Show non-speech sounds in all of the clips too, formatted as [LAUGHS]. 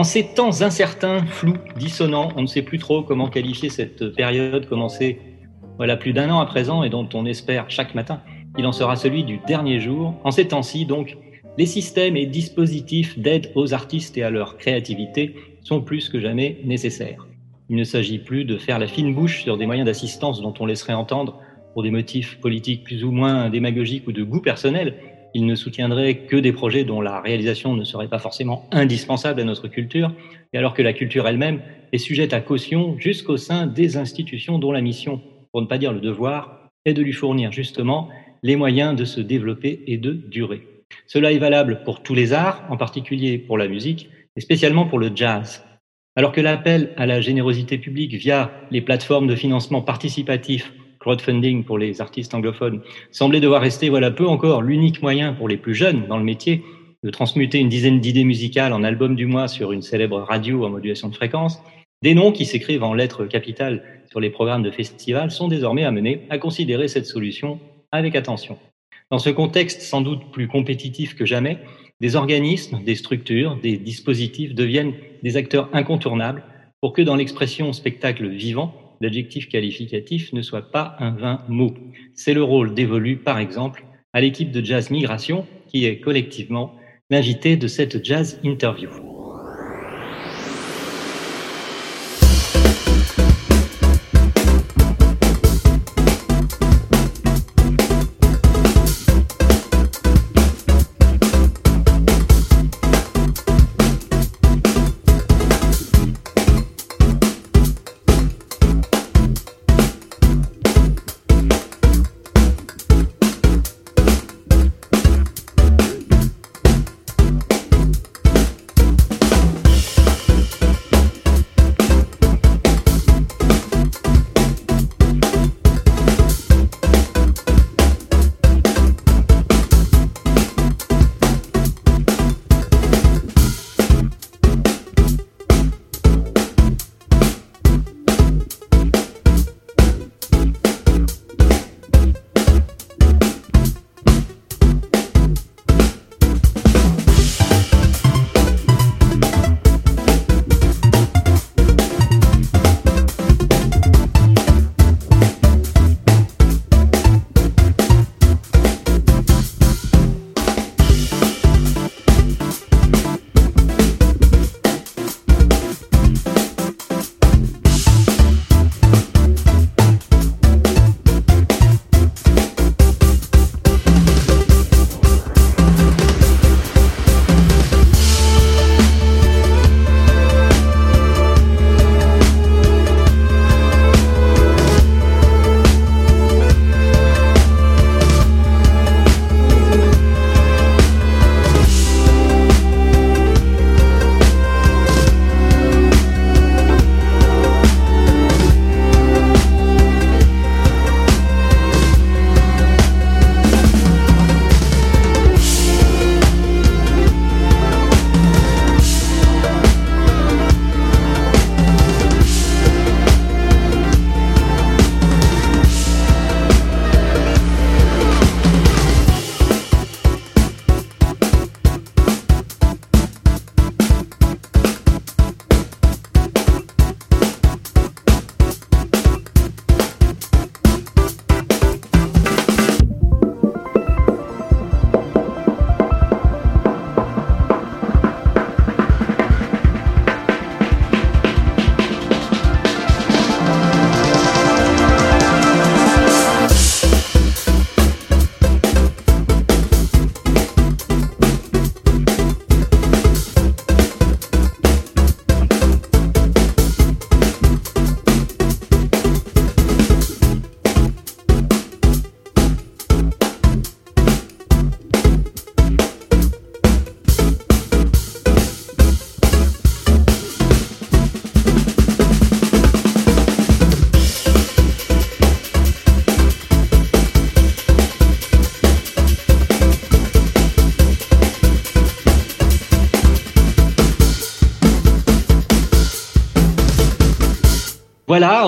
En ces temps incertains, flous, dissonants, on ne sait plus trop comment qualifier cette période commencée voilà plus d'un an à présent et dont on espère chaque matin qu'il en sera celui du dernier jour. En ces temps-ci, donc, les systèmes et dispositifs d'aide aux artistes et à leur créativité sont plus que jamais nécessaires. Il ne s'agit plus de faire la fine bouche sur des moyens d'assistance dont on laisserait entendre, pour des motifs politiques plus ou moins démagogiques ou de goût personnel, il ne soutiendrait que des projets dont la réalisation ne serait pas forcément indispensable à notre culture, et alors que la culture elle-même est sujette à caution jusqu'au sein des institutions dont la mission, pour ne pas dire le devoir, est de lui fournir justement les moyens de se développer et de durer. Cela est valable pour tous les arts, en particulier pour la musique, et spécialement pour le jazz. Alors que l'appel à la générosité publique via les plateformes de financement participatif crowdfunding pour les artistes anglophones semblait devoir rester, voilà peu encore, l'unique moyen pour les plus jeunes dans le métier de transmuter une dizaine d'idées musicales en album du mois sur une célèbre radio en modulation de fréquence, des noms qui s'écrivent en lettres capitales sur les programmes de festivals sont désormais amenés à considérer cette solution avec attention. Dans ce contexte sans doute plus compétitif que jamais, des organismes, des structures, des dispositifs deviennent des acteurs incontournables pour que dans l'expression spectacle vivant, l'adjectif qualificatif ne soit pas un vain mot. C'est le rôle dévolu, par exemple, à l'équipe de Jazz Migration, qui est collectivement l'invité de cette Jazz Interview.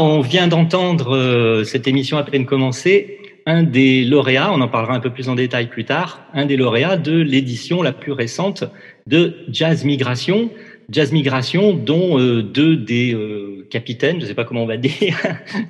On vient d'entendre euh, cette émission à peine commencée. Un des lauréats, on en parlera un peu plus en détail plus tard, un des lauréats de l'édition la plus récente de Jazz Migration. Jazz Migration, dont euh, deux des euh, capitaines, je ne sais pas comment on va [LAUGHS] dire,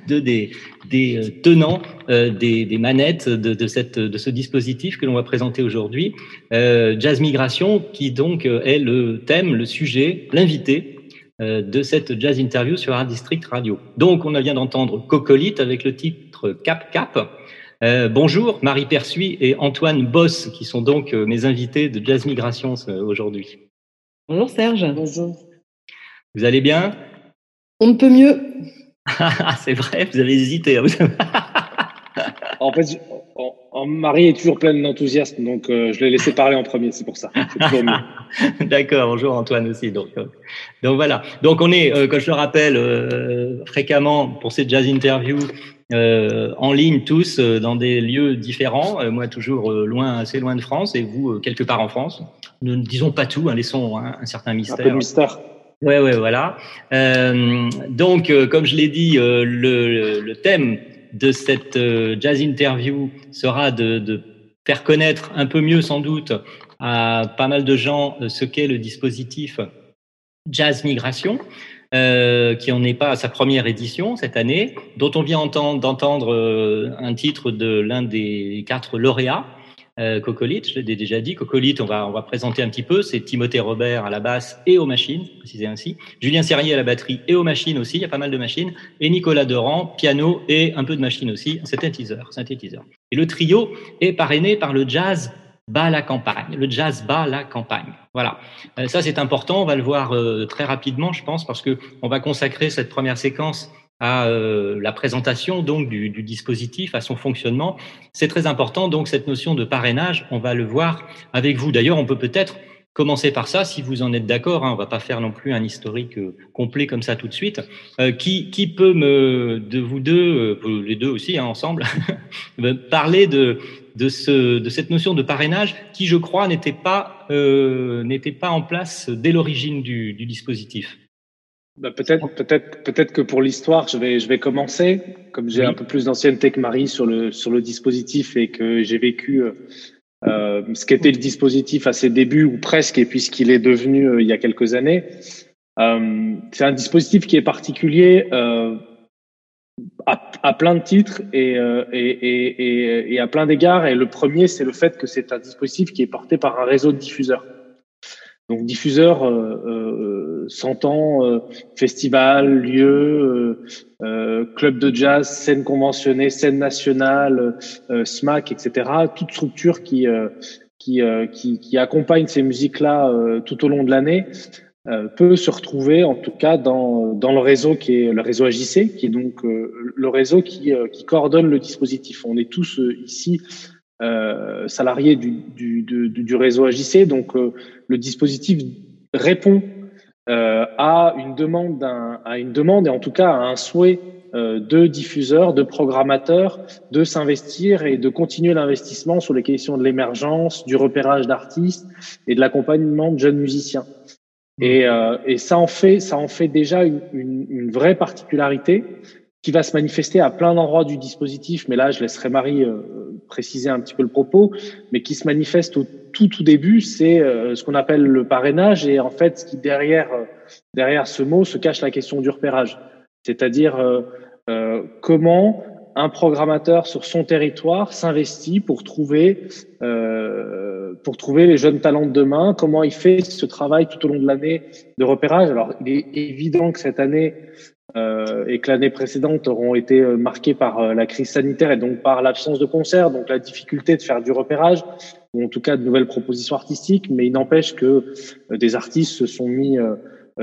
deux des, des tenants des, des, manettes de, de, cette, de ce dispositif que l'on va présenter aujourd'hui. Jazz Migration, qui donc est le thème, le sujet, l'invité de cette jazz interview sur Art District Radio. Donc, on vient d'entendre Cocolite avec le titre Cap Cap. Euh, bonjour, Marie Persuis et Antoine Boss, qui sont donc euh, mes invités de Jazz Migration aujourd'hui. Bonjour Serge. Bonjour. Vous allez bien? On ne peut mieux. [LAUGHS] C'est vrai, vous avez hésité. Hein, en Marie est toujours pleine d'enthousiasme, donc euh, je l'ai laissé parler en premier, c'est pour ça. [LAUGHS] D'accord, bonjour Antoine aussi. Donc, euh, donc voilà. Donc on est, euh, comme je le rappelle fréquemment pour cette jazz interview, en ligne tous dans des lieux différents. moi toujours loin, assez loin de France, et vous quelque part en France. Nous ne disons pas tout, hein, laissons hein, un certain mystère. Un peu de mystère. Ouais, ouais, voilà. donc, comme je l'ai dit, le, le thème de cette euh, jazz interview sera de, faire connaître un peu mieux sans doute à pas mal de gens euh, ce qu'est le dispositif Jazz Migration, euh, qui en est pas à sa première édition cette année, dont on vient d'entendre un titre de l'un des quatre lauréats. Euh, Cocolite, je l'ai déjà dit. Cocolite, on va, on va présenter un petit peu. C'est Timothée Robert à la basse et aux machines, préciser ainsi. Julien Serrier à la batterie et aux machines aussi. Il y a pas mal de machines. Et Nicolas Durand, piano et un peu de machine aussi, synthétiseur, synthétiseur. Et le trio est parrainé par le jazz bat la campagne. Le jazz bat la campagne. Voilà. Euh, ça, c'est important. On va le voir euh, très rapidement, je pense, parce que on va consacrer cette première séquence à euh, la présentation donc du, du, dispositif, à son fonctionnement. C'est très important donc cette notion de parrainage, on va le voir avec vous. D'ailleurs, on peut peut-être commencer par ça, si vous en êtes d'accord. Hein, on va pas faire non plus un historique euh, complet comme ça tout de suite. Euh, qui, qui peut me, de vous deux, euh, les deux aussi hein, ensemble, [LAUGHS] parler de de, ce, de cette notion de parrainage qui, je crois, n'était pas n'était pas en place dès l'origine du, du dispositif? Bah peut-être, peut-être, peut-être que pour l'histoire, je vais, je vais commencer. Comme j'ai un peu plus d'ancienneté que Marie sur le sur le dispositif et que j'ai vécu euh, euh ce qu'était le dispositif à ses débuts ou presque, et puis ce qu'il est devenu euh, il y a quelques années. Euh, c'est un dispositif qui est particulier euh, à, à, plein de titres et, et, et, et à plein d'égards. Et le premier, c'est le fait que c'est un dispositif qui est porté par un réseau de diffuseurs. Donc diffuseur euh, s'entend euh, euh, festival, lieu, euh, club de jazz, scène conventionnée, scène nationale, SMAC, etc. Toute structure qui qui, qui, qui accompagne ces musiques-là tout au long de l'année peut se retrouver en tout cas dans, dans le réseau qui est le réseau AJC, qui est donc le réseau qui, qui coordonne le dispositif. On est tous ici euh, salariés du, du, du, du, réseau AJC. Donc, euh, le dispositif répond euh, à une demande, à une demande et en tout cas à un souhait euh, de diffuseurs, de programmateurs, de s'investir et de continuer l'investissement sur les questions de l'émergence, du repérage d'artistes et de l'accompagnement de jeunes musiciens. Et, euh, et, ça en fait, ça en fait déjà une, une, une vraie particularité qui va se manifester à plein d'endroits du dispositif, mais là, je laisserai Marie euh, préciser un petit peu le propos, mais qui se manifeste au tout tout début, c'est euh, ce qu'on appelle le parrainage, et en fait, ce qui derrière euh, derrière ce mot se cache la question du repérage, c'est-à-dire comment un programmateur sur son territoire s'investit pour trouver pour trouver les jeunes talents de demain, comment il fait ce travail tout au long de l'année de repérage. Alors, il est évident que cette année, euh, et que l'année précédente auront été euh, marquées par euh, la crise sanitaire et donc par l'absence de concerts, donc la difficulté de faire du repérage ou en tout cas de nouvelles propositions artistiques. Mais il n'empêche que des artistes se sont mis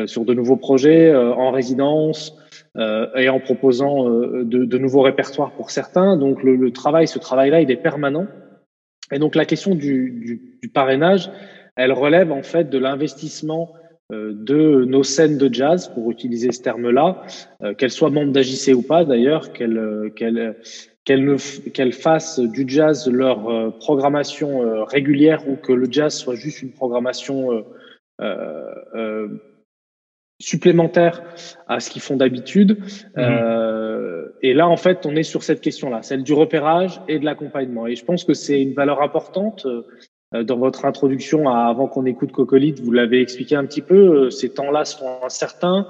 sur de nouveaux projets en résidence et en proposant de, de, nouveaux répertoires pour certains. Donc le, le travail, ce travail-là, il est permanent. Et donc la question du, du, du parrainage, elle relève en fait de l'investissement de nos scènes de jazz, pour utiliser ce terme-là, euh, qu'elles soient membres d'AJC ou pas d'ailleurs, qu'elles euh, qu'elles qu'elles fassent du jazz leur programmation régulière ou que le jazz soit juste une programmation supplémentaire à ce qu'ils font d'habitude. Euh, et là, en fait, on est sur cette question-là, celle du repérage et de l'accompagnement. Et je pense que c'est une valeur importante. Euh, dans votre introduction, à, avant qu'on écoute Cocolite, vous l'avez expliqué un petit peu. euh, Ces temps-là sont incertains.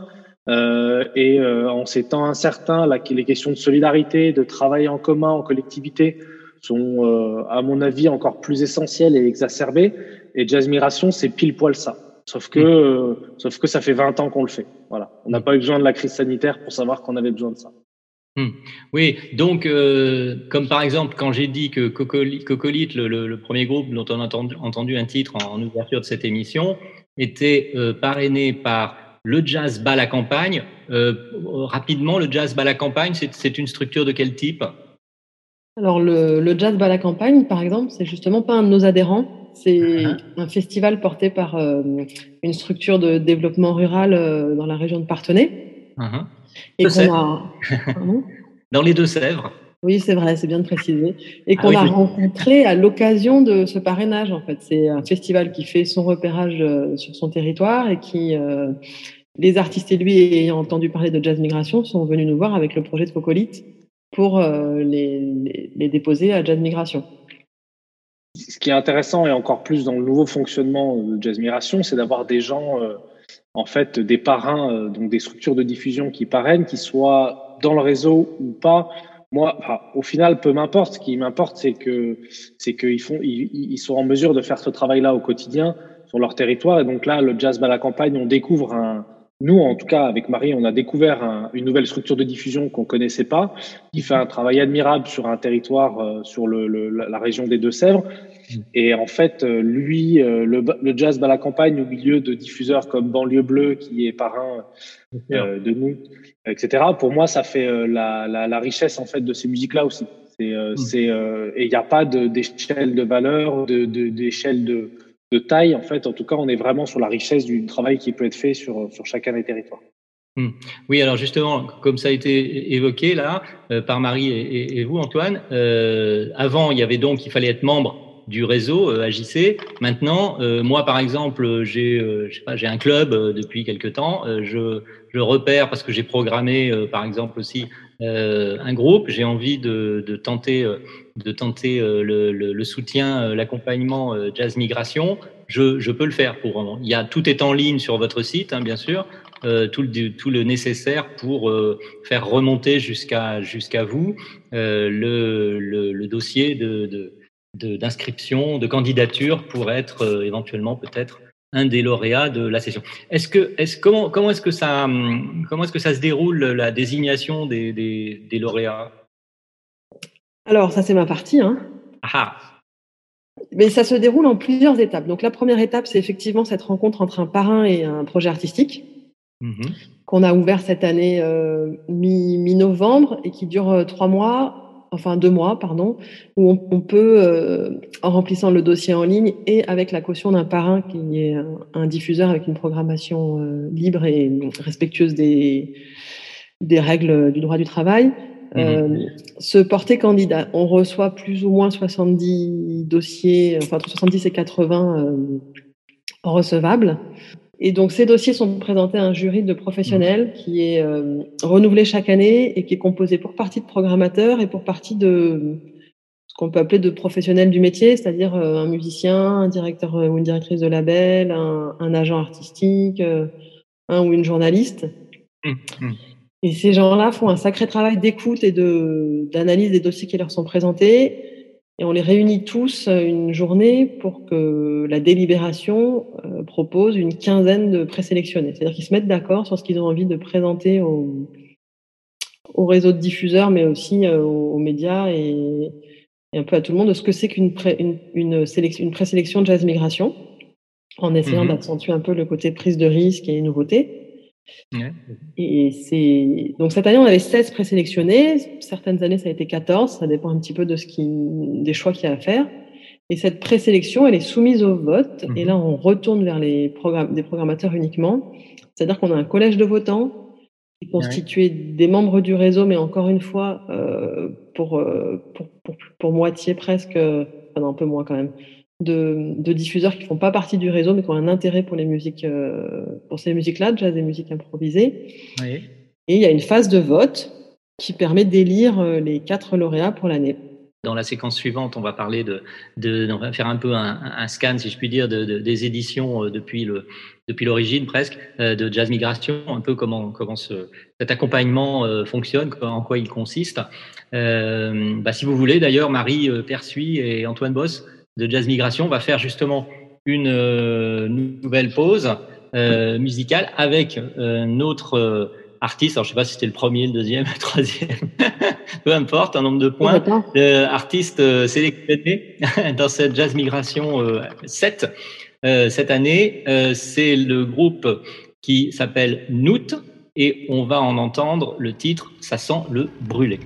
Euh, et euh, en ces temps incertains, là, les questions de solidarité, de travail en commun, en collectivité, sont, euh, à mon avis, encore plus essentielles et exacerbées. Et Jazz Migration, c'est pile poil ça. Sauf que, euh, sauf que ça fait 20 ans qu'on le fait. Voilà. On n'a pas eu besoin de la crise sanitaire pour savoir qu'on avait besoin de ça. Hmm. Oui, donc euh, comme par exemple quand j'ai dit que Cocolite, Cocolite le, le, le, premier groupe dont on a entendu, entendu un titre en, en, ouverture de cette émission, était euh, parrainé par le jazz bas la campagne. Euh, rapidement, le jazz bas la campagne, c'est une structure de quel type? Alors le, le jazz bas la campagne, par exemple, c'est justement pas un de nos adhérents. C'est uh -huh. un festival porté par une structure de développement rural dans la région de Parthenay. Uh -huh. Et qu'on a... [LAUGHS] Dans les Deux-Sèvres. Oui, c'est vrai, c'est bien de préciser. Et qu'on ah oui, a rencontré à l'occasion de ce parrainage, en fait. C'est un festival qui fait son repérage euh, sur son territoire et qui, euh, les artistes et lui ayant entendu parler de Jazz Migration, sont venus nous voir avec le projet de Cocolite pour euh, les, les, les, déposer à Jazz Migration. Ce qui est intéressant et encore plus dans le nouveau fonctionnement de Jazz Migration, c'est d'avoir des gens, euh, en fait, des parrains, euh, donc des structures de diffusion qui parrainent, qui soient dans le réseau ou pas, moi, enfin, au final, peu m'importe. Ce qui m'importe, c'est que c'est qu'ils font, ils, ils, sont en mesure de faire ce travail-là au quotidien sur leur territoire. Et donc là, le jazz à la campagne, on découvre un, nous, en tout cas, avec Marie, on a découvert un, une nouvelle structure de diffusion qu'on connaissait pas, qui fait un travail admirable sur un territoire, euh, sur le, le, la région des Deux-Sèvres. Et en fait, euh, lui, euh, le, le, jazz à la campagne, au milieu de diffuseurs comme Banlieue Bleue, qui est parrain euh, de nous, etc. Pour moi, ça fait euh, la, la, la, richesse en fait de ces musiques-là aussi. C'est, euh, mmh. et il n'y a pas d'échelle de, de, valeur, d'échelle de, de, taille. En fait, en tout cas, on est vraiment sur la richesse du travail qui peut être fait sur, sur chacun des territoires. Mmh. Oui, alors justement, comme ça a été évoqué là euh, par Marie et, et, vous, Antoine, euh, avant il y avait donc il fallait être membre du réseau euh, AJC. Maintenant, euh, moi par exemple, j'ai euh, j'ai un club depuis quelque temps. je, je repère parce que j'ai programmé par exemple aussi un groupe. J'ai envie de, de, tenter de tenter le, le, le soutien, l'accompagnement Jazz Migration. Je, je, peux le faire pour. Il y a tout est en ligne sur votre site, hein, bien sûr. Euh, tout, le, tout le nécessaire pour euh, faire remonter jusqu'à jusqu'à vous euh, le, le, le, dossier de, de d'inscription, de, de, candidature pour être euh, éventuellement peut-être un des lauréats de la session. Est-ce que, est-ce comment, comment est-ce que ça, comment est-ce que ça se déroule la désignation des, des, des lauréats? Alors ça c'est ma partie. Hein. Ah. Mais ça se déroule en plusieurs étapes. Donc la première étape c'est effectivement cette rencontre entre un parrain et un projet artistique. Mmh. qu'on a ouvert cette année euh, mi-novembre mi et qui dure euh, trois mois enfin deux mois, pardon, où on, on peut, euh, en remplissant le dossier en ligne et avec la caution d'un parrain qui est un, un, diffuseur avec une programmation euh, libre et respectueuse des, des règles du droit du travail, mmh. se porter candidat. On reçoit plus ou moins 70 dossiers, enfin entre 70 et 80 recevables. Et donc, ces dossiers sont présentés à un jury de professionnels mmh. qui est euh, renouvelé chaque année et qui est composé pour partie de programmateurs et pour partie de ce qu'on peut appeler de professionnels du métier, c'est-à-dire euh, un musicien, un directeur ou une directrice de label, un, un agent artistique, euh, un ou une journaliste. Mmh. Mmh. Et ces gens-là font un sacré travail d'écoute et de d'analyse des dossiers qui leur sont présentés et on les réunit tous euh, une journée pour que la délibération euh, propose une quinzaine de présélectionnés. C'est-à-dire qu'ils se mettent d'accord sur ce qu'ils ont envie de présenter au, au réseau de diffuseurs, mais aussi euh, aux, aux, médias et, et, un peu à tout le monde de ce que c'est qu'une pré, une, une, sélection, une présélection de jazz migration, en essayant mmh. d'accentuer un peu le côté prise de risque et nouveauté. Ouais. Et c'est donc cette année on avait 16 présélectionnés, certaines années ça a été 14, ça dépend un petit peu de ce qui des choix qu'il y a à faire. Et cette présélection, elle est soumise au vote mmh. et là on retourne vers les programmes des programmateurs uniquement. C'est-à-dire qu'on a un collège de votants qui est constitué ouais. des membres du réseau mais encore une fois euh, pour, euh, pour, pour, pour moitié presque enfin non, un peu moins quand même. De, diffuseurs qui ne font pas partie du réseau, mais qui ont un intérêt pour les musiques, pour ces musiques-là, jazz et musiques improvisées. Et il y a une phase de vote qui permet d'élire les quatre lauréats pour l'année. Dans la séquence suivante, on va parler de, de on va faire un peu un, scan, si je puis dire, de, des éditions euh, depuis le depuis l'origine presque euh, de Jazz Migration, un peu comment comment ce, cet accompagnement euh, fonctionne, en quoi il consiste. bah, si vous voulez, d'ailleurs, Marie Persuis et Antoine Boss de Jazz Migration va faire justement une nouvelle pause musicale avec notre artiste, alors je sais pas si c'était le premier, le deuxième, le troisième, [LAUGHS] peu importe, un nombre de points, euh, artistes euh, sélectionnés [LAUGHS] dans cette Jazz Migration euh, 7 euh, cette année. Euh, c'est le groupe qui s'appelle Noot et on va en entendre le titre Ça sent le brûlé.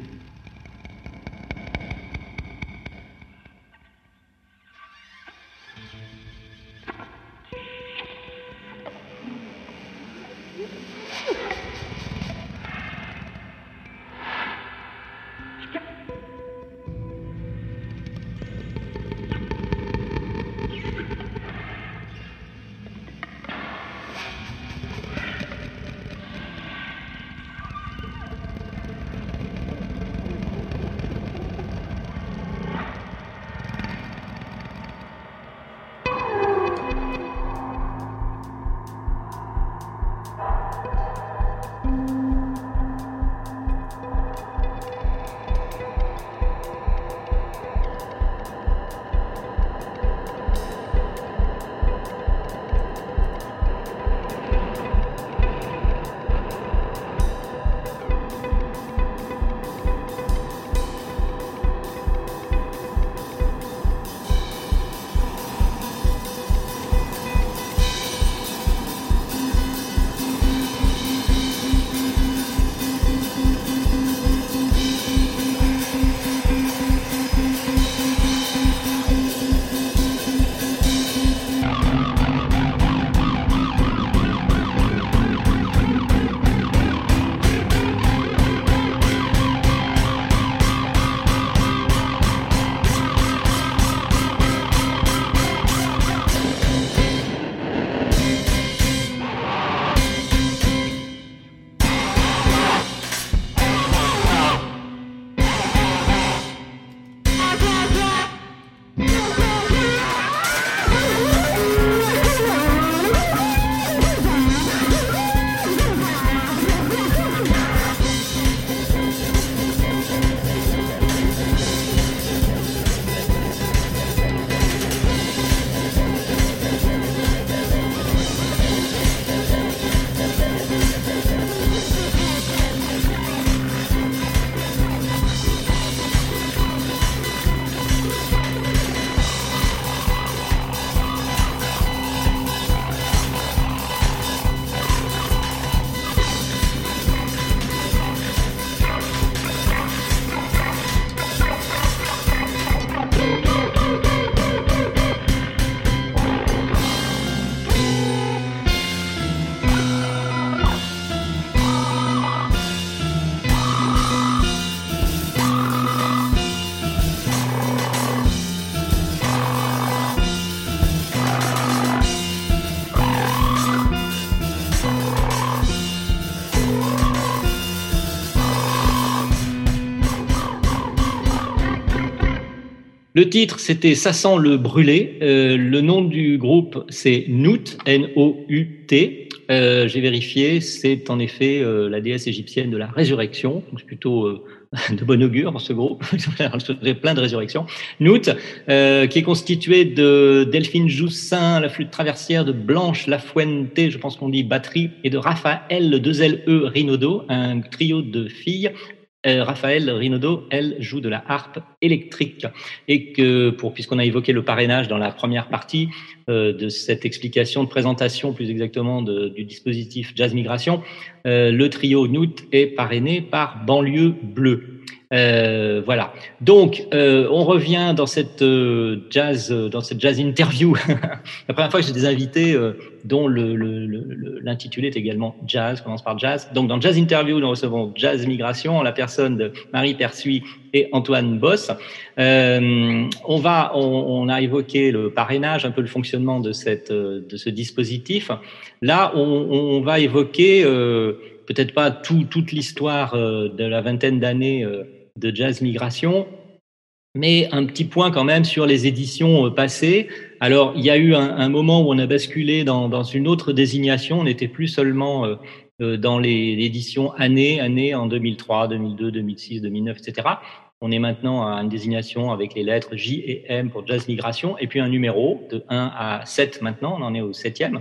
Le titre, c'était Ça sent le brûlé. Euh, le nom du groupe, c'est Nout, N-O-U-T. Euh, J'ai vérifié, c'est en effet euh, la déesse égyptienne de la résurrection. C'est plutôt euh, [LAUGHS] de bon augure ce groupe. [LAUGHS] plein de résurrections. Nout, euh, qui est constitué de Delphine Joussin, la flûte traversière, de Blanche Lafuente, je pense qu'on dit batterie, et de Raphaël, 2LE Rinodo, un trio de filles Raphaël Rinaudot, elle, joue de la harpe électrique. Et que, pour, puisqu'on a évoqué le parrainage dans la première partie euh, de cette explication, de présentation plus exactement du dispositif Jazz Migration, euh, le trio Noot est parrainé par Banlieue Bleue. Euh, voilà. Donc, euh, on revient dans cette euh, jazz, dans cette jazz interview. [LAUGHS] La première fois que j'ai des invités dont l'intitulé est également jazz, commence par jazz. Donc, dans jazz interview, nous recevons Jazz Migration la personne de Marie Persuy et Antoine Boss. on va, on, a évoqué le parrainage, un peu le fonctionnement de cette, de ce dispositif. Là, on, on va évoquer peut-être pas tout, toute l'histoire de la vingtaine d'années de Jazz Migration, mais un petit point quand même sur les éditions euh, passées. Alors, il y a eu un, moment où on a basculé dans, une autre désignation. On n'était plus seulement euh, euh, dans les éditions années, années en 2003, 2002, 2006, 2009, etc. On est maintenant à une désignation avec les lettres J et M pour Jazz Migration, et puis un numéro de 1 à 7 maintenant, on en est au septième.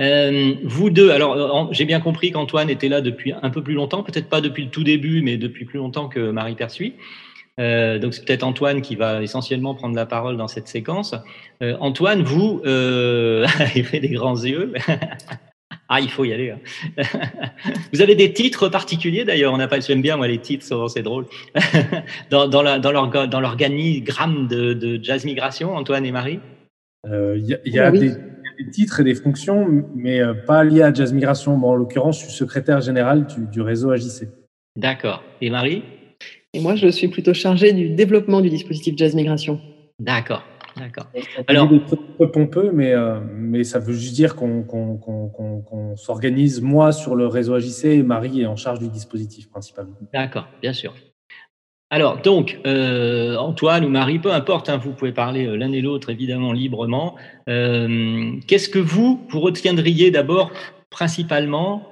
Euh, vous deux, alors j'ai bien compris qu'Antoine était là depuis un peu plus longtemps, peut-être pas depuis le tout début, mais depuis plus longtemps que Marie Persuit. Euh, donc c'est peut-être Antoine qui va essentiellement prendre la parole dans cette séquence. Euh, Antoine, vous, euh, [LAUGHS] il fait des grands yeux. [LAUGHS] ah, il faut y aller. Hein. [LAUGHS] vous avez des titres particuliers d'ailleurs. On n'a pas, j'aime bien moi les titres, c'est drôle. dans, dans, la, dans l'organigramme de, de, Jazz Migration, Antoine et Marie? Il y a, y a des des titres et des fonctions, mais euh, pas liées à Jazz Migration. Bon, en l'occurrence, je suis secrétaire général du, réseau AJC. D'accord. Et Marie? Et moi, je suis plutôt chargée du développement du dispositif Jazz Migration. D'accord. D'accord. Alors, peu pompeux, mais, euh, mais ça veut juste dire qu'on s'organise, moi, sur le réseau AJC et Marie est en charge du dispositif principalement. D'accord, bien sûr. Alors, donc, euh, Antoine ou Marie, peu importe, hein, vous pouvez parler euh, l'un et l'autre évidemment librement. Euh, qu'est-ce que vous, vous retiendriez d'abord principalement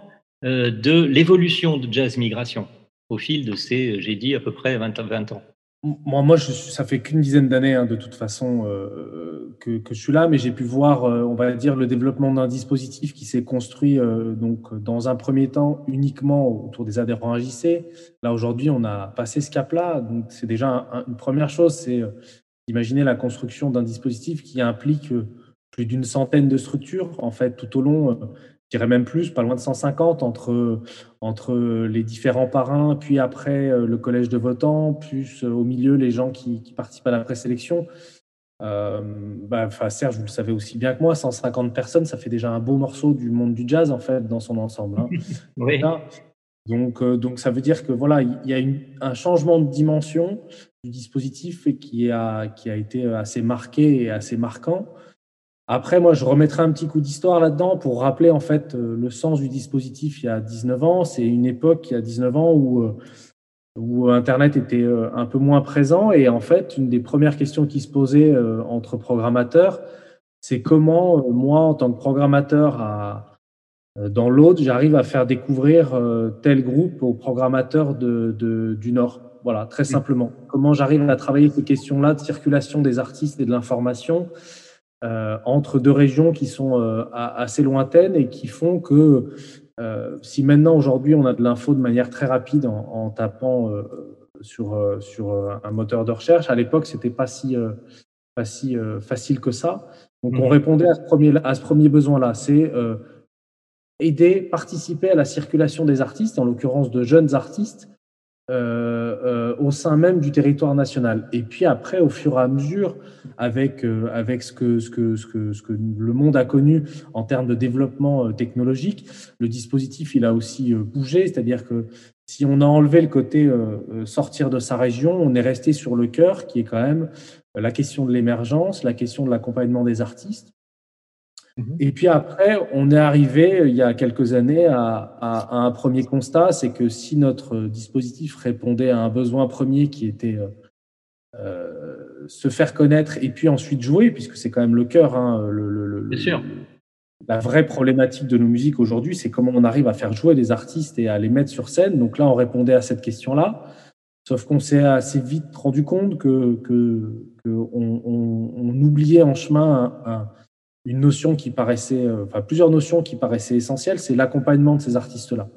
de l'évolution de Jazz Migration au fil de ces, j'ai dit, à peu près 20, 20 ans? Moi, ça fait qu'une dizaine d'années, hein, de toute façon, euh, que, je suis là, mais j'ai pu voir, euh, on va dire, le développement d'un dispositif qui s'est construit, euh, donc, dans un premier temps, uniquement autour des adhérents AJC. Là, aujourd'hui, on a passé ce cap-là. C'est déjà une première chose, c'est d'imaginer la construction d'un dispositif qui implique plus d'une centaine de structures, en fait, tout au long je dirais même plus, pas loin de 150 entre, entre les différents parrains, puis après euh, le collège de votants, plus euh, au milieu les gens qui, participent à la présélection. Euh, bah, Serge, vous le savez aussi bien que moi, 150 personnes, ça fait déjà un beau morceau du monde du jazz en fait dans son ensemble. Hein. [LAUGHS] oui. Donc, donc ça veut dire que voilà, il y a un changement de dimension du dispositif qui a, qui a été assez marqué et assez marquant. Après, moi, je remettrai un petit coup d'histoire là-dedans pour rappeler en fait euh, le sens du dispositif il y a 19 ans. C'est une époque, il y a 19 ans, où, euh, où Internet était euh, un peu moins présent. Et en fait, une des premières questions qui se posaient entre programmateurs, c'est comment moi, en tant que programmateur à, dans l'autre, j'arrive à faire découvrir tel groupe aux programmateurs de, de, du Nord. Voilà, très simplement. Comment j'arrive à travailler ces questions-là de circulation des artistes et de l'information entre deux régions qui sont euh, assez lointaines et qui font que euh, si maintenant aujourd'hui on a de l'info de manière très rapide en, tapant sur, sur un moteur de recherche, à l'époque c'était pas si, pas si facile que ça. Donc on mmh. répondait à ce premier, à ce premier besoin-là, c'est aider, participer à la circulation des artistes, en l'occurrence de jeunes artistes, euh, euh, au sein même du territoire national. Et puis après, au fur et à mesure, avec, euh, avec ce, que, ce, que, ce, que, ce que le monde a connu en termes de développement technologique, le dispositif, il a aussi bougé. C'est-à-dire que si on a enlevé le côté sortir de sa région, on est resté sur le cœur, qui est quand même la question de l'émergence, la question de l'accompagnement des artistes. Mhm. Et puis après, on est arrivé il y a quelques années à, un premier constat, c'est que si notre dispositif répondait à un besoin premier qui était euh, euh, se faire connaître et puis ensuite jouer, puisque c'est quand même le cœur, hein, le, sûr. la vraie problématique de nos musiques aujourd'hui, c'est comment on arrive à faire jouer les artistes et à les mettre sur scène. Donc là, on répondait à cette question-là. Sauf qu'on s'est assez vite rendu compte que, que, on, oubliait en chemin un une notion qui paraissait, euh, enfin plusieurs notions qui paraissaient essentielles, c'est l'accompagnement de ces artistes-là.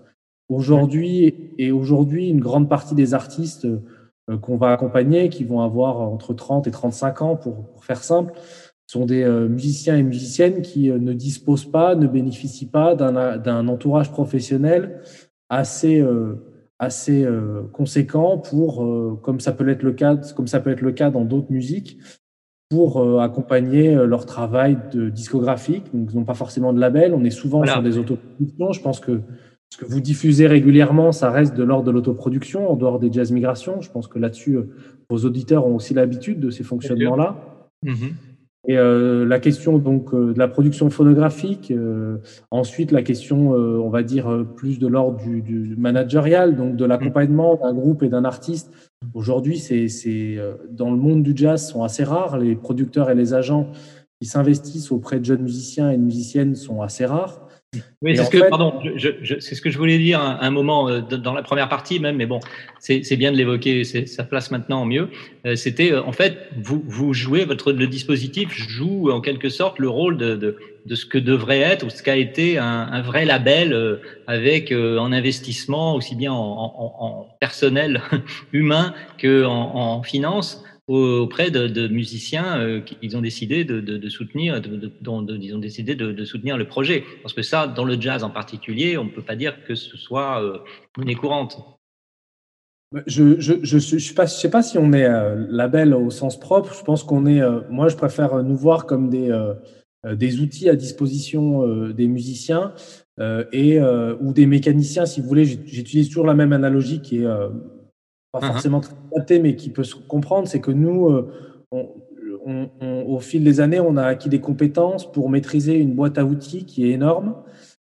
Aujourd'hui, et aujourd'hui, une grande partie des artistes euh, qu'on va accompagner, qui vont avoir entre 30 et 35 ans, pour, faire simple, sont des euh, musiciens et musiciennes qui ne disposent pas, ne bénéficient pas d'un entourage professionnel assez, assez conséquent pour, comme ça peut être le cas, comme ça peut être le cas dans d'autres musiques, pour accompagner leur travail de discographique. Donc, ils n'ont pas forcément de label. On est souvent sur des autoproductions. Je pense que ce que vous diffusez régulièrement, ça reste de l'ordre de l'autoproduction, en dehors des jazz migrations. Je pense que là-dessus, euh, vos auditeurs ont aussi l'habitude de ces fonctionnements-là. Mm-hmm. Et euh, la question donc euh, de la production phonographique, ensuite la question, on va dire plus de l'ordre du, du, donc de l'accompagnement d'un groupe et d'un artiste. Aujourd'hui, c'est dans le monde du jazz sont assez rares. Les producteurs et les agents qui s'investissent auprès de jeunes musiciens et de musiciennes sont assez rares. Oui, c'est ce, que, pardon, je, c'est ce que je voulais dire un, un moment euh, dans la première partie même, mais bon, c'est bien de l'évoquer, ça place maintenant mieux. Euh, c'était euh, en fait, vous, vous jouez, votre le dispositif joue en quelque sorte le rôle de, de, de ce que devrait être ou ce qu'a été un, un, vrai label avec en investissement aussi bien en, en, en personnel [LAUGHS] humain que en, en finance auprès de, musiciens euh, qui ont décidé de, soutenir, ils ont décidé de, soutenir le projet. Parce que ça, dans le jazz en particulier, on ne peut pas dire que ce soit euh, monnaie courante. Bah, je ne sais pas si on est euh, label au sens propre. Je pense qu'on est. moi, je préfère nous voir comme des, des outils à disposition des musiciens et ou des mécaniciens, si vous voulez. J'utilise toujours la même analogie qui est pas forcément très adapté, mais qui peut se comprendre, c'est que nous, euh, on, au fil des années, on a acquis des compétences pour maîtriser une boîte à outils qui est énorme.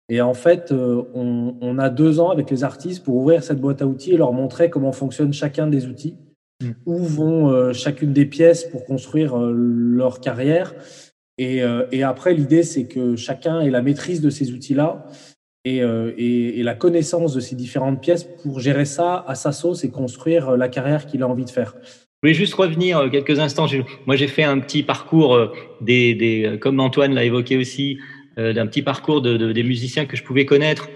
Et en fait, euh, on, a deux ans avec les artistes pour ouvrir cette boîte à outils et leur montrer comment fonctionne chacun des outils, mm. où vont euh, chacune des pièces pour construire leur carrière. Et, et après, l'idée, c'est que chacun ait la maîtrise de ces outils-là euh, et, la connaissance de ces différentes pièces pour gérer ça à sa sauce et construire euh, la carrière qu'il a envie de faire. Je voulais juste revenir euh, quelques instants. Moi, j'ai fait un petit parcours, comme Antoine l'a évoqué aussi, d'un petit parcours de, des musiciens que je pouvais connaître,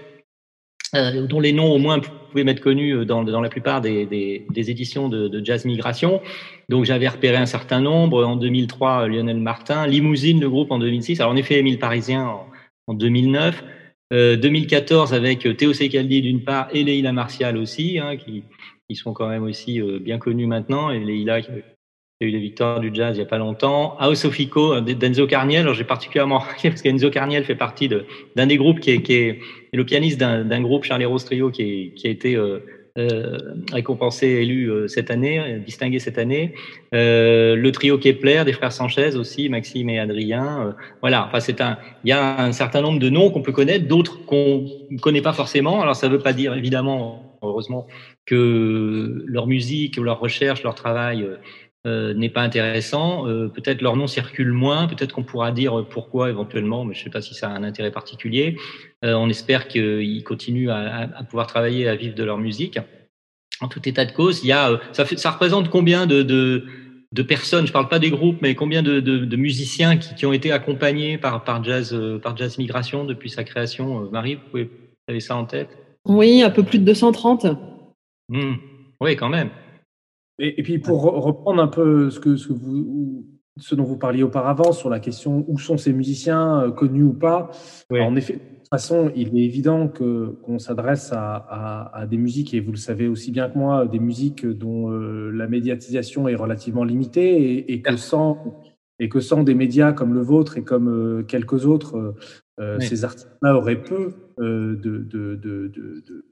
dont les noms au moins pouvaient m'être connus dans, la plupart des, éditions de, de, Jazz Migration. Donc, j'avais repéré un certain nombre. En 2003, Lionel Martin, Limousine, le groupe en 2006. Alors, en effet, Émile Parisien en, en 2009. 2014 euh, avec euh, Théo Secaldi d'une part et Leïla Martial aussi, hein, qui, qui, sont quand même aussi euh, bien connus maintenant. Et Leïla qui a eu les victoires du jazz il n'y a pas longtemps. Ao Fico, d'Enzo Carniel. J'ai particulièrement [LAUGHS] remarqué parce qu'Enzo Carniel fait partie d'un des groupes qui est, qui est, le pianiste d'un groupe, Charlie Rose Trio, qui, est, qui a été euh, récompensé, élu euh, cette année, distingué cette année. Euh, le trio Kepler, des frères Sanchez aussi, Maxime et Adrien. voilà, enfin c'est un, il y a un certain nombre de noms qu'on peut connaître, d'autres qu'on ne connaît pas forcément. Alors ça ne veut pas dire évidemment, heureusement, que leur musique leur recherche, leur travail euh, n'est pas intéressant. Euh, peut-être leur nom circule moins, peut-être qu'on pourra dire pourquoi éventuellement, mais je ne sais pas si ça a un intérêt particulier. Euh, on espère qu'ils continuent à, à, pouvoir travailler, à vivre de leur musique. En tout état de cause, il y a, ça, fait, ça représente combien de, de, de personnes, je ne parle pas des groupes, mais combien de, de musiciens qui, qui, ont été accompagnés par, par, jazz, par Jazz Migration depuis sa création? Marie, vous pouvez avez ça en tête? Oui, un peu plus de 230. Mmh. Oui, quand même. Et, puis pour reprendre un peu ce, que, ce, que vous, ce dont vous parliez auparavant sur la question où sont ces musiciens, euh, connus ou pas, en effet, de toute façon, il est évident que qu'on s'adresse à, à, à, des musiques, et vous le savez aussi bien que moi, des musiques dont euh, la médiatisation est relativement limitée et, et, que sans et que sans des médias comme le vôtre et comme euh, quelques autres, ces artistes-là auraient peu de, de, de, de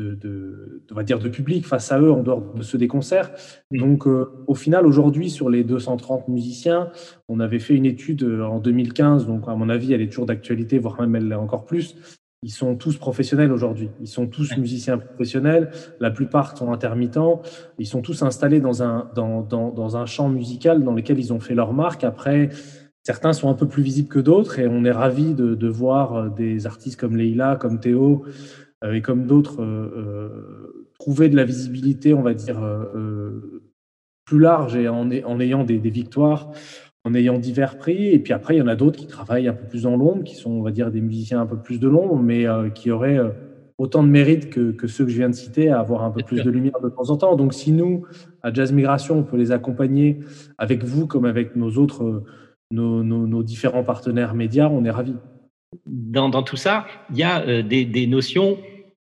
de, va dire de public face à eux en dehors de ceux des concerts. Mm. Donc, euh, au final, aujourd'hui, sur les 230 musiciens, on avait fait une étude euh, en 2015, donc à mon avis, elle est toujours d'actualité, voire même elle l'est encore plus. Ils sont tous professionnels aujourd'hui. Ils sont tous musiciens professionnels. La plupart sont intermittents. Ils sont tous installés dans un, dans, dans, dans un champ musical dans lequel ils ont fait leur marque. Après, certains sont un peu plus visibles que d'autres et on est ravis de, de voir euh, des artistes comme Leila, comme Théo, et comme d'autres, euh, euh, trouver de la visibilité, on va dire, plus large et en, en ayant des, des, victoires, en ayant divers prix. Et puis après, il y en a d'autres qui travaillent un peu plus dans l'ombre, qui sont, on va dire, des musiciens un peu plus de l'ombre, mais qui auraient autant de mérite que, que, ceux que je viens de citer à avoir un peu plus de lumière de temps en temps. Donc, si nous, à Jazz Migration, on peut les accompagner avec vous comme avec nos autres, nos, nos, nos différents partenaires médias, on est ravis. Dans, tout ça, il y a des, des notions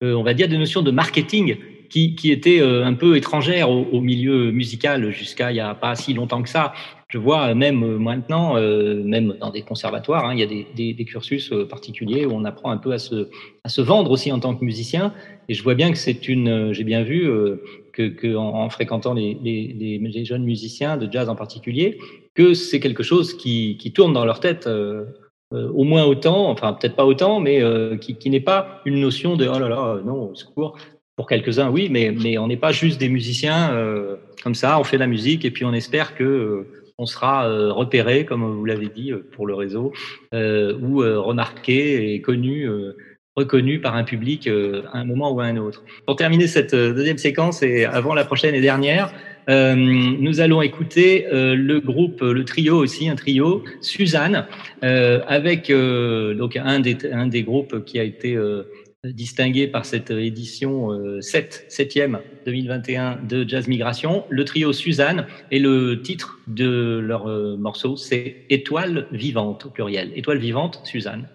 euh, on va dire, des notions de marketing qui, qui était un peu étrangère au, milieu musical jusqu'à il n'y a pas si longtemps que ça. Je vois même maintenant, même dans des conservatoires, hein, il y a des, cursus particuliers où on apprend un peu à se, vendre aussi en tant que musicien. Et je vois bien que c'est une, j'ai bien vu que, en, fréquentant les, jeunes musiciens de jazz en particulier, que c'est quelque chose qui, tourne dans leur tête euh, euh, au moins autant, enfin peut-être pas autant, mais euh, qui, qui n'est pas une notion de oh là là, non, au secours. Pour quelques-uns, oui, mais, mais on n'est pas juste des musiciens comme ça, on fait la musique et puis on espère que on sera repéré, comme vous l'avez dit, pour le réseau, ou remarqué et connu reconnu par un public euh, à un moment ou à un autre. Pour terminer cette euh, deuxième séquence et avant la prochaine et dernière, euh, nous allons écouter le groupe, le trio aussi, un trio, Suzanne, avec donc un des, un des groupes qui a été distingué par cette édition 7, 7e 2021 de Jazz Migration, le trio Suzanne, et le titre de leur morceau, c'est Étoile vivante au pluriel. Étoile vivante, Suzanne.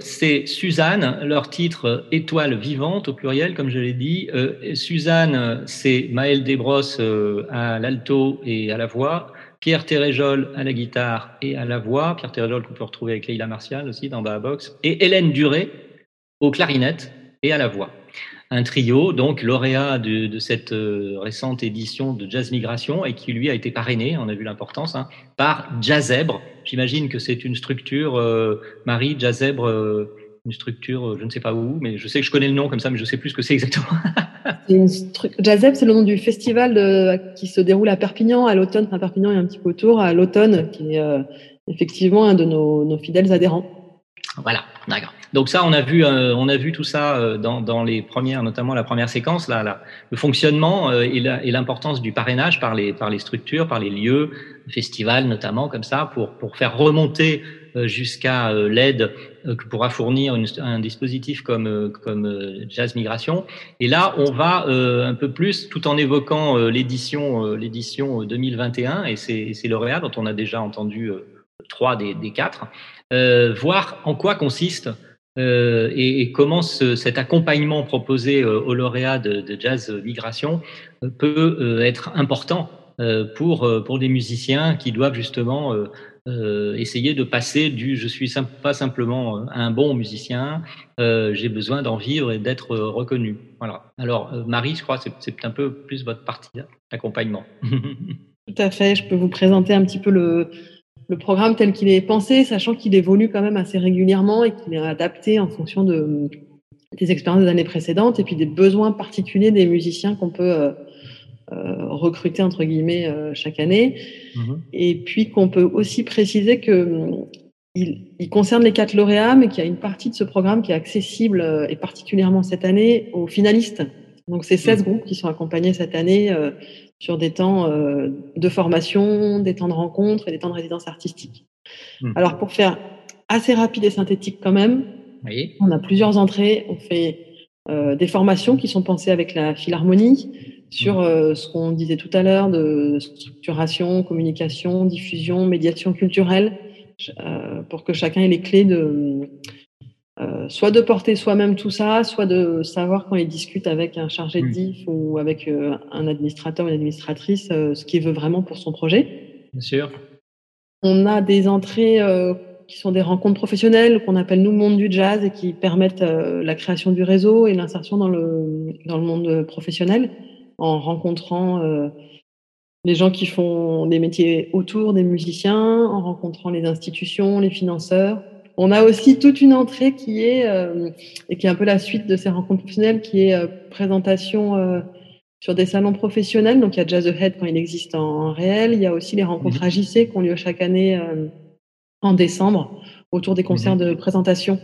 C'est Suzanne, leur titre Étoile vivante au pluriel, comme je l'ai dit. Euh, Suzanne, c'est Maël Desbrosses euh, à l'alto et à la voix. Pierre Téréjol à la guitare et à la voix. Pierre Téréjol qu'on peut retrouver avec Leila Martial aussi dans Box. Et Hélène Duré aux clarinettes et à la voix un trio, donc lauréat de, cette euh, récente édition de Jazz Migration et qui lui a été parrainé, on a vu l'importance, hein, par Jazzebre. J'imagine que c'est une structure, euh, Marie, Jazzebre, euh, une structure, je ne sais pas où, mais je sais que je connais le nom comme ça, mais je ne sais plus ce que c'est exactement. [LAUGHS] Jazzebre, c'est le nom du festival qui se déroule à Perpignan à l'automne, à Perpignan et un petit peu autour, à l'automne, qui est effectivement un de nos fidèles adhérents. Voilà, d'accord. Donc ça, on a vu, euh, on a vu tout ça euh, dans, dans, les premières, notamment la première séquence, là, là le fonctionnement euh, et l'importance du parrainage par les, par les structures, par les lieux, festivals notamment, comme ça, pour, pour faire remonter jusqu'à l'aide que pourra fournir un dispositif comme, comme Jazz Migration. Et là, on va un peu plus, tout en évoquant l'édition l'édition 2021 et ces lauréats dont on a déjà entendu trois des, des quatre, voir en quoi consiste euh, et, comment cet accompagnement proposé euh, aux lauréats de, jazz migration euh, peut être important pour, pour des musiciens qui doivent justement essayer de passer du je suis pas simplement un bon musicien, j'ai besoin d'en vivre et d'être reconnu. Voilà. Alors Marie, je crois que c'est un peu plus votre partie d'accompagnement. Tout à fait. Je peux vous présenter un petit peu le, le programme tel qu'il est pensé, sachant qu'il évolue quand même assez régulièrement et qu'il est adapté en fonction de, des expériences des années précédentes et puis des besoins particuliers des musiciens qu'on peut euh, euh, recruter entre guillemets euh, chaque année. Mhm. Et puis qu'on peut aussi préciser que il, il, concerne les quatre lauréats, mais qu'il y a une partie de ce programme qui est accessible et particulièrement cette année aux finalistes. Donc c'est 16 mhm. groupes qui sont accompagnés cette année sur des temps euh, de formation, des temps de rencontre et des temps de résidence artistique. Hmm. Alors pour faire assez rapide et synthétique quand même, on a plusieurs entrées. On fait euh, des formations qui sont pensées avec la philharmonie sur hmm. euh, ce qu'on disait tout à l'heure de structuration, communication, diffusion, médiation culturelle, pour que chacun ait les clés de euh, soit de porter soi-même tout ça, soit de savoir quand il discute avec un chargé de diff ou avec euh, un administrateur ou une administratrice euh, ce qu'il veut vraiment pour son projet. Bien sûr. On a des entrées qui sont des rencontres professionnelles qu'on appelle nous monde du jazz et qui permettent la création du réseau et l'insertion dans le, dans le monde professionnel en rencontrant les gens qui font des métiers autour des musiciens, en rencontrant les institutions, les financeurs on a aussi toute une entrée qui est, euh, et qui est un peu la suite de ces rencontres professionnelles, qui est euh, présentation euh, sur des salons professionnels. Donc il y a Jazz Ahead quand il existe en, réel. Il y a aussi les rencontres mhm. AJC qui ont lieu chaque année en décembre autour des concerts mhm. de présentation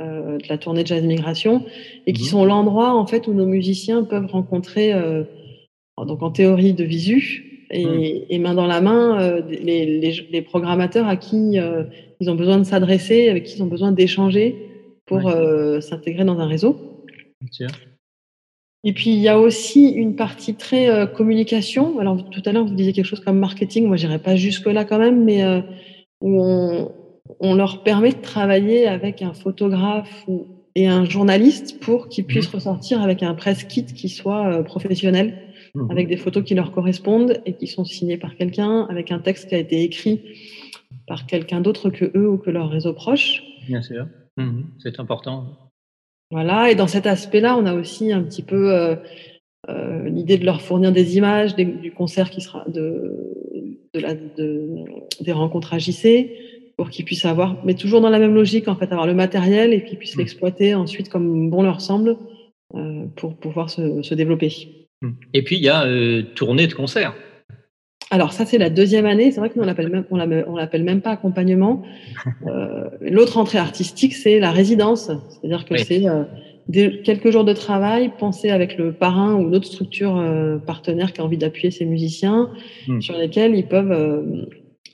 de la tournée de Jazz Migration et qui mhm. sont l'endroit en fait où nos musiciens peuvent rencontrer, donc en théorie de visu, et, et, main dans la main les, les, les, programmateurs à qui ils ont besoin de s'adresser, avec qui ils ont besoin d'échanger pour euh, s'intégrer dans un réseau. Et puis, il y a aussi une partie très euh, communication. Alors, tout à l'heure, vous disiez quelque chose comme marketing. Moi, j'irai pas jusque-là quand même, mais euh, où on, on, leur permet de travailler avec un photographe ou, et un journaliste pour qu'ils puissent mmh. ressortir avec un press kit qui soit professionnel, mmh. avec des photos qui leur correspondent et qui sont signées par quelqu'un, avec un texte qui a été écrit par quelqu'un d'autre que eux ou que leur réseau proche. Bien sûr, mhm. c'est important. Voilà, et dans cet aspect-là, on a aussi un petit peu euh, euh, l'idée de leur fournir des images du concert qui sera de, de, la, de des rencontres à JC pour qu'ils puissent avoir, mais toujours dans la même logique, en fait, avoir le matériel et qu'ils puissent mhm. l'exploiter ensuite comme bon leur semble euh, pour pouvoir se, se, développer. Mhm. Et puis, il y a tournée de concert. Alors ça c'est la deuxième année. C'est vrai que nous on l'appelle même on l'appelle même pas accompagnement. Euh, L'autre entrée artistique c'est la résidence, c'est-à-dire que c'est euh, quelques jours de travail pensés avec le parrain ou d'autres structure euh, partenaire qui a envie d'appuyer ses musiciens, hmm. sur lesquels ils peuvent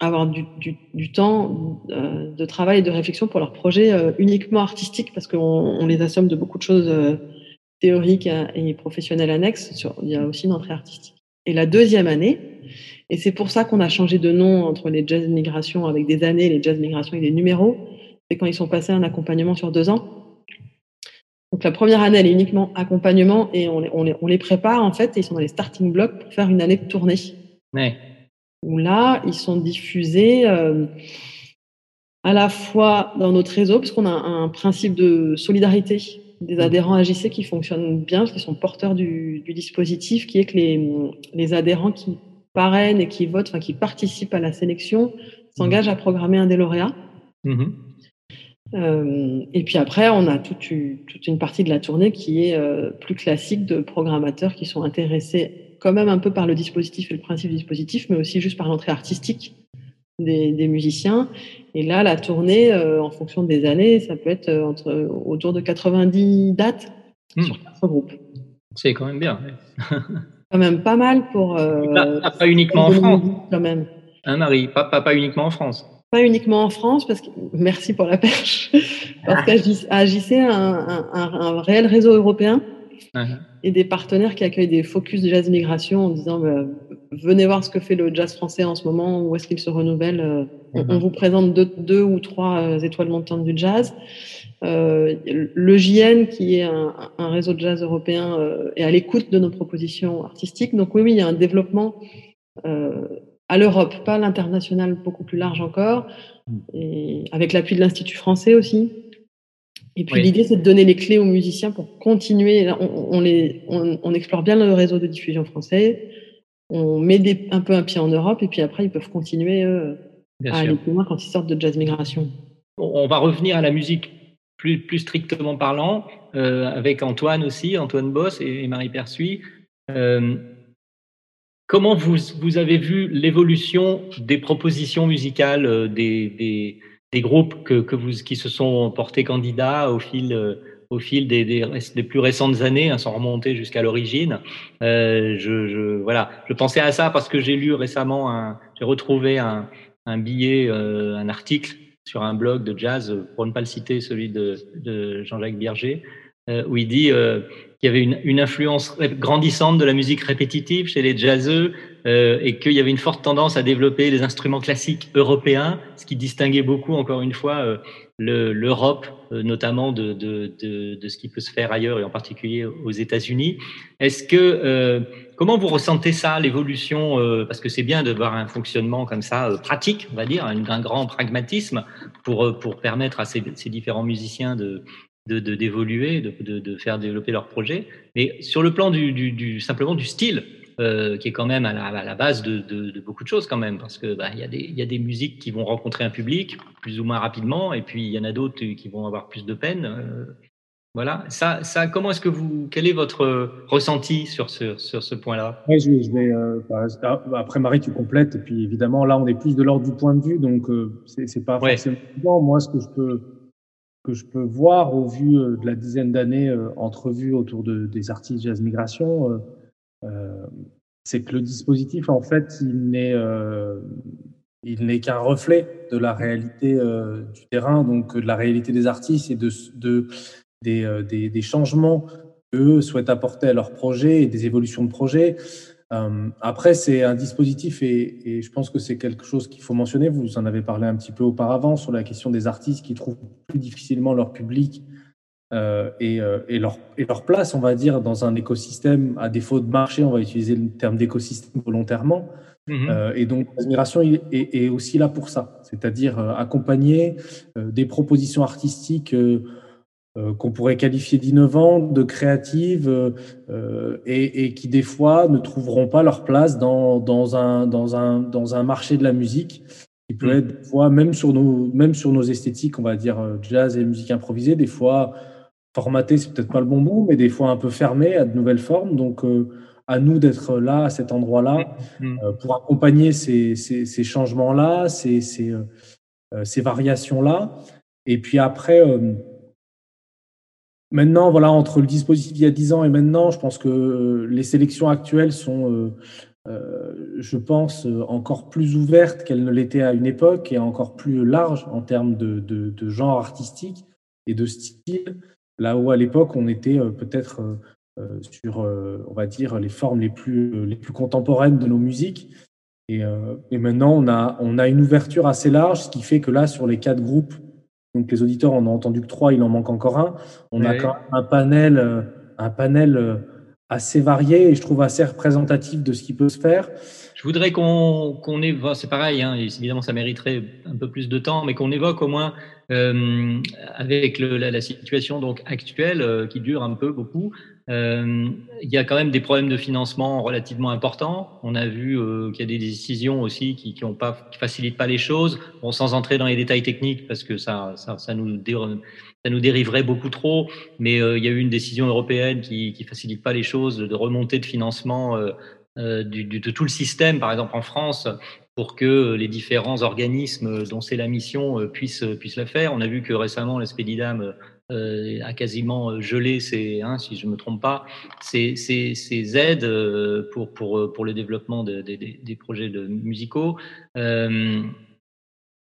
avoir du, du, du temps de travail et de réflexion pour leur projet uniquement artistique parce qu'on on les assomme de beaucoup de choses théoriques et professionnelles annexes. Sur, il y a aussi une entrée artistique. et la deuxième année. Et c'est pour ça qu'on a changé de nom entre les jazz migration avec des années, les jazz migration et des numéros. C'est quand ils sont passés un accompagnement sur deux ans. Donc la première année, elle est uniquement accompagnement et on les, on les, on les prépare en fait. Et ils sont dans les starting blocks pour faire une année de tournée. Ouais. Où là, ils sont diffusés euh, à la fois dans notre réseau, parce qu'on a un principe de solidarité des adhérents AJC qui fonctionnent bien, qui sont porteurs du, du, dispositif, qui est que les, les adhérents qui parrainent et qui votent, enfin qui participent à la sélection, s'engagent à programmer un des lauréats. Mmh. Euh, et puis après, on a toute, toute, une partie de la tournée qui est euh, plus classique de programmateurs qui sont intéressés quand même un peu par le dispositif et le principe du dispositif, mais aussi juste par l'entrée artistique des, des, musiciens. Et là, la tournée, euh, en fonction des années, ça peut être entre, autour de 90 dates mmh. sur quatre groupes. C'est quand même bien. [LAUGHS] quand même pas mal pour. Euh, pas, pas, uniquement en France. Quand même. Hein, Marie, pas, pas, pas uniquement en France. Pas uniquement en France, parce que merci pour la perche, parce qu'AJC a un, un, un, réel réseau européen uh -huh. et des partenaires qui accueillent des focus de jazz migration en disant bah, venez voir ce que fait le jazz français en ce moment, où est-ce qu'il se renouvelle. Euh, on, Uh-huh. on, vous présente deux, deux ou trois euh, étoiles montantes du jazz. Euh, le JN, qui est un, un, réseau de jazz européen, euh, est à l'écoute de nos propositions artistiques. Donc oui, oui, il y a un développement euh, à l'Europe, pas à l'international, beaucoup plus large encore, et avec l'appui de l'Institut français aussi. Et puis oui. l'idée, c'est de donner les clés aux musiciens pour continuer. On, on, les, on, on, explore bien le réseau de diffusion français, on met des, un peu un pied en Europe, et puis après, ils peuvent continuer à aller plus loin quand ils sortent de jazz migration. On va revenir à la musique plus, strictement parlant, euh, avec Antoine aussi, Antoine Boss et, Marie Persuis. Euh, comment vous, vous, avez vu l'évolution des propositions musicales euh, des, des, groupes que, que, vous, qui se sont portés candidats au fil, au fil des, des, plus récentes années, hein, sans remonter jusqu'à l'origine je, je, voilà, je pensais à ça parce que j'ai lu récemment, j'ai retrouvé un, un billet, un article sur un blog de jazz, pour ne pas le citer, celui de, Jean-Jacques Bierger, euh, où il dit euh, qu'il y avait une, influence grandissante de la musique répétitive chez les jazzeux euh, et qu'il y avait une forte tendance à développer les instruments classiques européens, ce qui distinguait beaucoup, encore une fois, euh, l'Europe, euh, notamment de, de, de, ce qui peut se faire ailleurs et en particulier aux États-Unis. Est-ce que euh, comment vous ressentez ça, l'évolution Parce que c'est bien de voir un fonctionnement comme ça pratique, on va dire, un, grand pragmatisme pour pour permettre à ces, différents musiciens de d'évoluer, de, de, faire développer leurs projets. Mais sur le plan du, du, du simplement du style, euh, qui est quand même à la, à la base de, de, de, beaucoup de choses quand même, parce que bah, y, a des, y a des musiques qui vont rencontrer un public plus ou moins rapidement, et puis il y en a d'autres qui vont avoir plus de peine. Euh, voilà. Ça, ça, comment est-ce que vous, quel est votre ressenti sur ce, sur ce point-là? Oui, je, je vais. Euh, après Marie, tu complètes, et puis évidemment là, on est plus de l'ordre du point de vue, donc euh, c'est pas ouais. forcément moi ce que je peux que je peux voir au vu euh, de la dizaine d'années euh, entrevues autour de, des artistes jazz migration, euh, euh, c'est que le dispositif, en fait, il n'est euh, qu'un reflet de la réalité euh, du terrain, donc de la réalité des artistes et de, de des, des, changements qu'eux souhaitent apporter à leur projet et des évolutions de projet. Euh, après, c'est un dispositif et, je pense que c'est quelque chose qu'il faut mentionner. Vous en avez parlé un petit peu auparavant sur la question des artistes qui trouvent plus difficilement leur public euh, et, euh, et, leur, et, leur, place, on va dire, dans un écosystème. À défaut de marché, on va utiliser le terme d'écosystème volontairement. Mmh. et donc, l'admiration est, est, aussi là pour ça, c'est-à-dire euh, accompagner euh, des propositions artistiques euh, euh, qu'on pourrait qualifier d'innovantes, de créatives, euh, et, et, qui des fois ne trouveront pas leur place dans, dans, un, dans, un, dans un marché de la musique, qui peut mmh. être des fois, même sur, nos, même sur nos esthétiques, on va dire jazz et musique improvisée, des fois formaté, c'est peut-être pas le bon mot, mais des fois un peu fermé à de nouvelles formes. Donc, euh, à nous d'être là, à cet endroit-là, mmh. euh, pour accompagner ces, ces, ces changements-là, ces, ces, euh, ces variations-là. Et puis après, Maintenant, voilà, entre le dispositif il y a 10 ans et maintenant, je pense que les sélections actuelles sont, je pense, encore plus ouvertes qu'elles ne l'étaient à une époque et encore plus larges en termes de, de, de genre artistique et de style. Là où à l'époque, on était peut-être sur, on va dire, les formes les plus, les plus contemporaines de nos musiques. Et, et, maintenant, on a, on a une ouverture assez large, ce qui fait que là, sur les quatre groupes, donc les auditeurs en ont entendu que trois, il en manque encore un. On a quand même un panel, un panel assez varié et je trouve assez représentatif de ce qui peut se faire. Je voudrais qu'on qu'on évoque, c'est pareil, hein, évidemment ça mériterait un peu plus de temps, mais qu'on évoque au moins euh, avec le, la, la, situation donc actuelle euh, qui dure un peu beaucoup. Euh, il y a quand même des problèmes de financement relativement importants. On a vu euh, qu'il y a des décisions aussi qui qui, ont pas, qui facilitent pas les choses. Bon, sans entrer dans les détails techniques parce que ça ça, ça nous ça nous dériverait beaucoup trop. Mais euh, il y a eu une décision européenne qui qui facilite pas les choses de remontée de financement euh, du, de tout le système, par exemple en France, pour que les différents organismes dont c'est la mission euh, puissent, puissent le faire. On a vu que récemment, l'Espédidam euh, a quasiment gelé, ses, hein, si je ne me trompe pas, ses, ses aides euh, pour, pour, pour le développement de, de, de, des projets musicaux. Euh,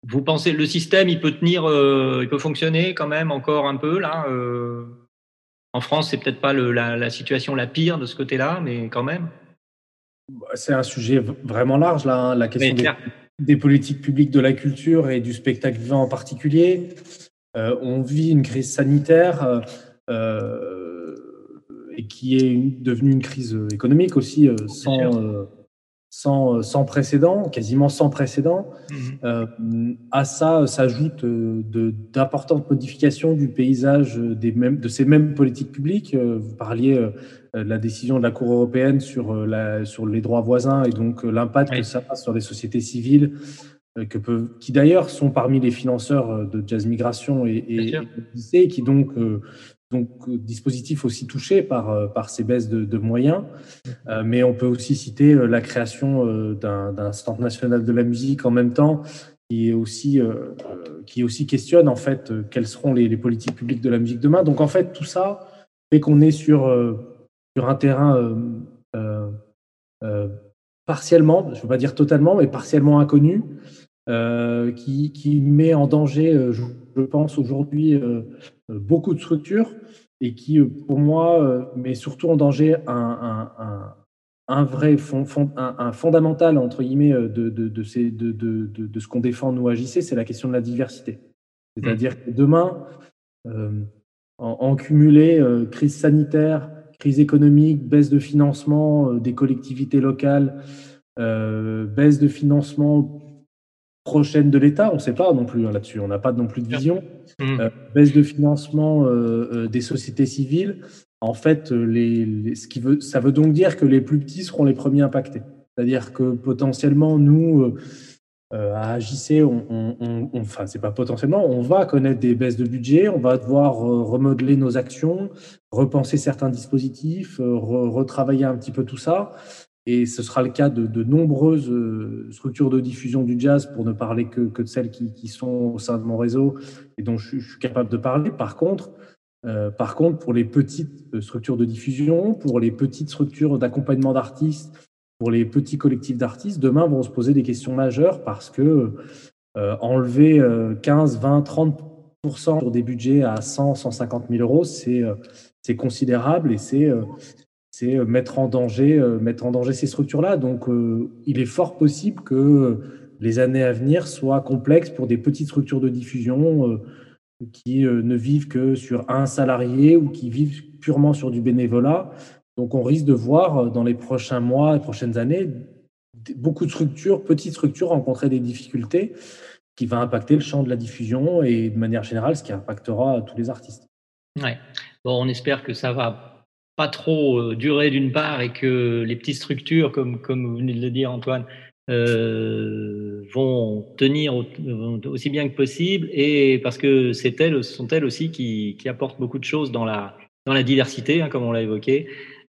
vous pensez le système, il peut tenir, euh, il peut fonctionner quand même encore un peu là En France, c'est peut-être pas le, la, la situation la pire de ce côté-là, mais quand même. Bah, c'est un sujet vraiment large, là, hein, la question des, des, politiques publiques de la culture et du spectacle vivant en particulier. Euh, on vit une crise sanitaire euh, euh et qui est une, devenue une crise économique aussi euh, sans, euh, sans, sans, précédent, quasiment sans précédent. Mmh. à ça s'ajoutent d'importantes modifications du paysage des mêmes, de ces mêmes politiques publiques. vous parliez euh, la décision de la Cour européenne sur, euh, la, sur les droits voisins et donc euh, l'impact oui. que ça a sur les sociétés civiles, que peuvent, qui d'ailleurs sont parmi les financeurs de Jazz Migration et, et, et qui donc, donc dispositif aussi touché par, par ces baisses de, moyens. Euh, mais on peut aussi citer la création d'un centre national de la musique en même temps qui est aussi, euh, qui aussi questionne en fait quelles seront les, politiques publiques de la musique demain. Donc en fait tout ça fait qu'on est sur sur un terrain euh, euh, euh, partiellement, je ne veux pas dire totalement, mais partiellement inconnu, qui, qui, met en danger, je, je pense aujourd'hui, beaucoup de structures et qui, pour moi, met surtout en danger un, vrai fondamental entre guillemets de, ce qu'on défend nous agissez, c'est la question de la diversité. C'est-à-dire que demain, euh, en, cumulé euh, crise sanitaire, crise économique, baisse de financement euh, des collectivités locales, euh, baisse de financement prochaine de l'État, on ne sait pas non plus hein, là-dessus, on n'a pas non plus de vision, mmh. euh, baisse de financement euh, euh, des sociétés civiles. En fait, les, les, ce qui veut, ça veut donc dire que les plus petits seront les premiers impactés. C'est-à-dire que potentiellement, nous, euh, à AJC, on, on, on, enfin, c'est pas potentiellement, on va connaître des baisses de budget, on va devoir remodeler nos actions, repenser certains dispositifs, re, retravailler un petit peu tout ça. Et ce sera le cas de, de, nombreuses structures de diffusion du jazz, pour ne parler que, que de celles qui, sont au sein de mon réseau et dont je, suis capable de parler. Par contre, euh, par contre, pour les petites structures de diffusion, pour les petites structures d'accompagnement d'artistes, pour les petits collectifs d'artistes, demain vont se poser des questions majeures parce que euh, enlever euh, 15, 20, 30 sur des budgets à 100, 150 000 euros, c'est euh, considérable et c'est euh, c'est mettre en danger mettre en danger ces structures-là. Donc, il est fort possible que les années à venir soient complexes pour des petites structures de diffusion qui ne vivent que sur un salarié ou qui vivent purement sur du bénévolat donc, on risque de voir euh, dans les prochains mois, les prochaines années, beaucoup de structures, petites structures, rencontrer des difficultés qui va impacter le champ de la diffusion et de manière générale, ce qui impactera tous les artistes. Ouais. Bon, on espère que ça va pas trop euh, durer d'une part et que les petites structures, comme, comme vous venez de le dire, Antoine, euh, vont tenir aussi bien que possible et parce que c'est elles, sont elles aussi qui, qui apportent beaucoup de choses dans la, dans la diversité, hein, comme on l'a évoqué,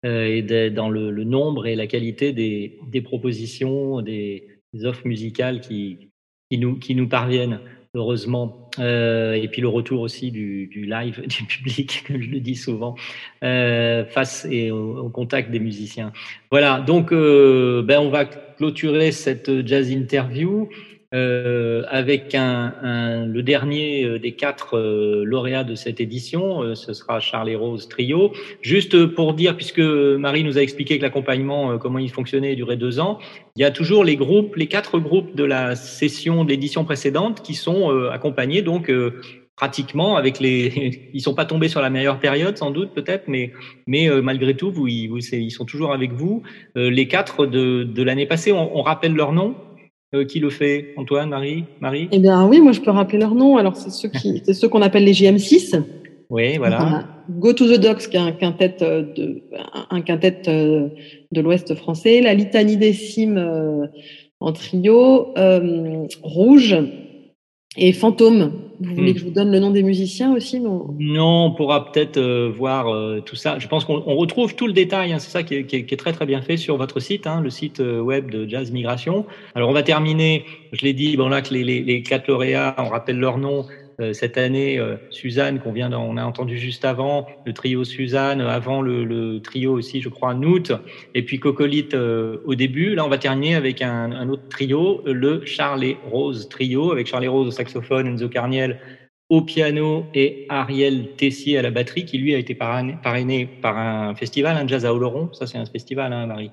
euh, et dans le, nombre et la qualité des, des propositions, des, des, offres musicales qui, qui, nous, qui nous parviennent, heureusement. Euh, et puis le retour aussi du, du, live [LAUGHS] du public, comme je le dis souvent, euh, face et au, contact des musiciens. Voilà, donc euh, ben on va clôturer cette jazz interview. Euh, avec un, le dernier euh, des quatre euh, lauréats de cette édition, ce sera Charles et Rose Trio. Juste pour dire, puisque Marie nous a expliqué que l'accompagnement, comment il fonctionnait, durait deux ans, il y a toujours les groupes, les quatre groupes de la session de l'édition précédente qui sont accompagnés. Donc pratiquement avec les [LAUGHS] ils sont pas tombés sur la meilleure période sans doute peut-être mais mais malgré tout vous, ils, ils, sont toujours avec vous. Les quatre de, de l'année passée on, on rappelle leur nom? Euh, qui le fait Antoine, Marie, Marie? Eh bien oui, moi je peux rappeler leur nom. Alors c'est ceux qui, [LAUGHS] c'est ceux qu'on appelle les JM6. Oui, voilà. Go to the Docks, qui est un quintet euh, de, un quintet euh, de l'Ouest français. La Litanie des Cimes en trio. Rouge et Fantôme, vous voulez hmm. que je vous donne le nom des musiciens aussi Non, on pourra peut-être euh, voir euh, tout ça. Je pense qu'on retrouve tout le détail, hein. c'est ça qui est, très très bien fait sur votre site, hein, le site euh, web de Jazz Migration. Alors on va terminer, je l'ai dit, bon là que les, les, les quatre lauréats, on rappelle leur nom, cette année, euh, Suzanne, qu'on vient, on a entendu juste avant, le trio Suzanne, avant le, trio aussi, je crois, Nout, et puis Cocolite euh, au début. Là, on va terminer avec un, autre trio, le Charles Rose trio, avec Charles Rose au saxophone, Enzo Carniel au piano et Ariel Tessier à la batterie, qui lui a été parrainé, par un festival, un jazz à Oloron. Ça, c'est un festival, hein, Marie?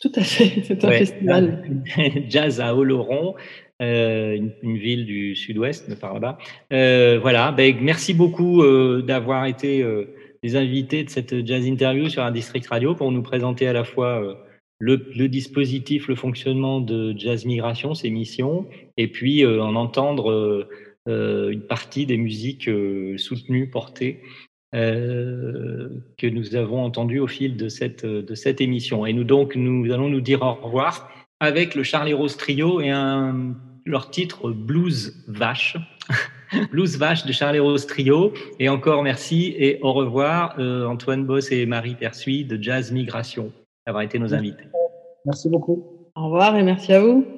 Tout à fait, c'est un festival. [LAUGHS] jazz à Oloron. Euh, une, ville du sud-ouest, par là-bas. Euh, voilà, ben, merci beaucoup euh, d'avoir été les invités de cette jazz interview sur un district radio pour nous présenter à la fois le, dispositif, le fonctionnement de Jazz Migration, ses missions, et puis en entendre une partie des musiques soutenues, portées. Que nous avons entendues au fil de cette, de cette émission. Et nous donc, nous allons nous dire au revoir avec le Charlie Rose Trio et un leur titre Blues Vache. [LAUGHS] Blues Vache de Charles Rose Trio. Et encore merci et au revoir euh, Antoine Boss et Marie Persuis de Jazz Migration d'avoir été nos invités. Merci beaucoup. Au revoir et merci à vous.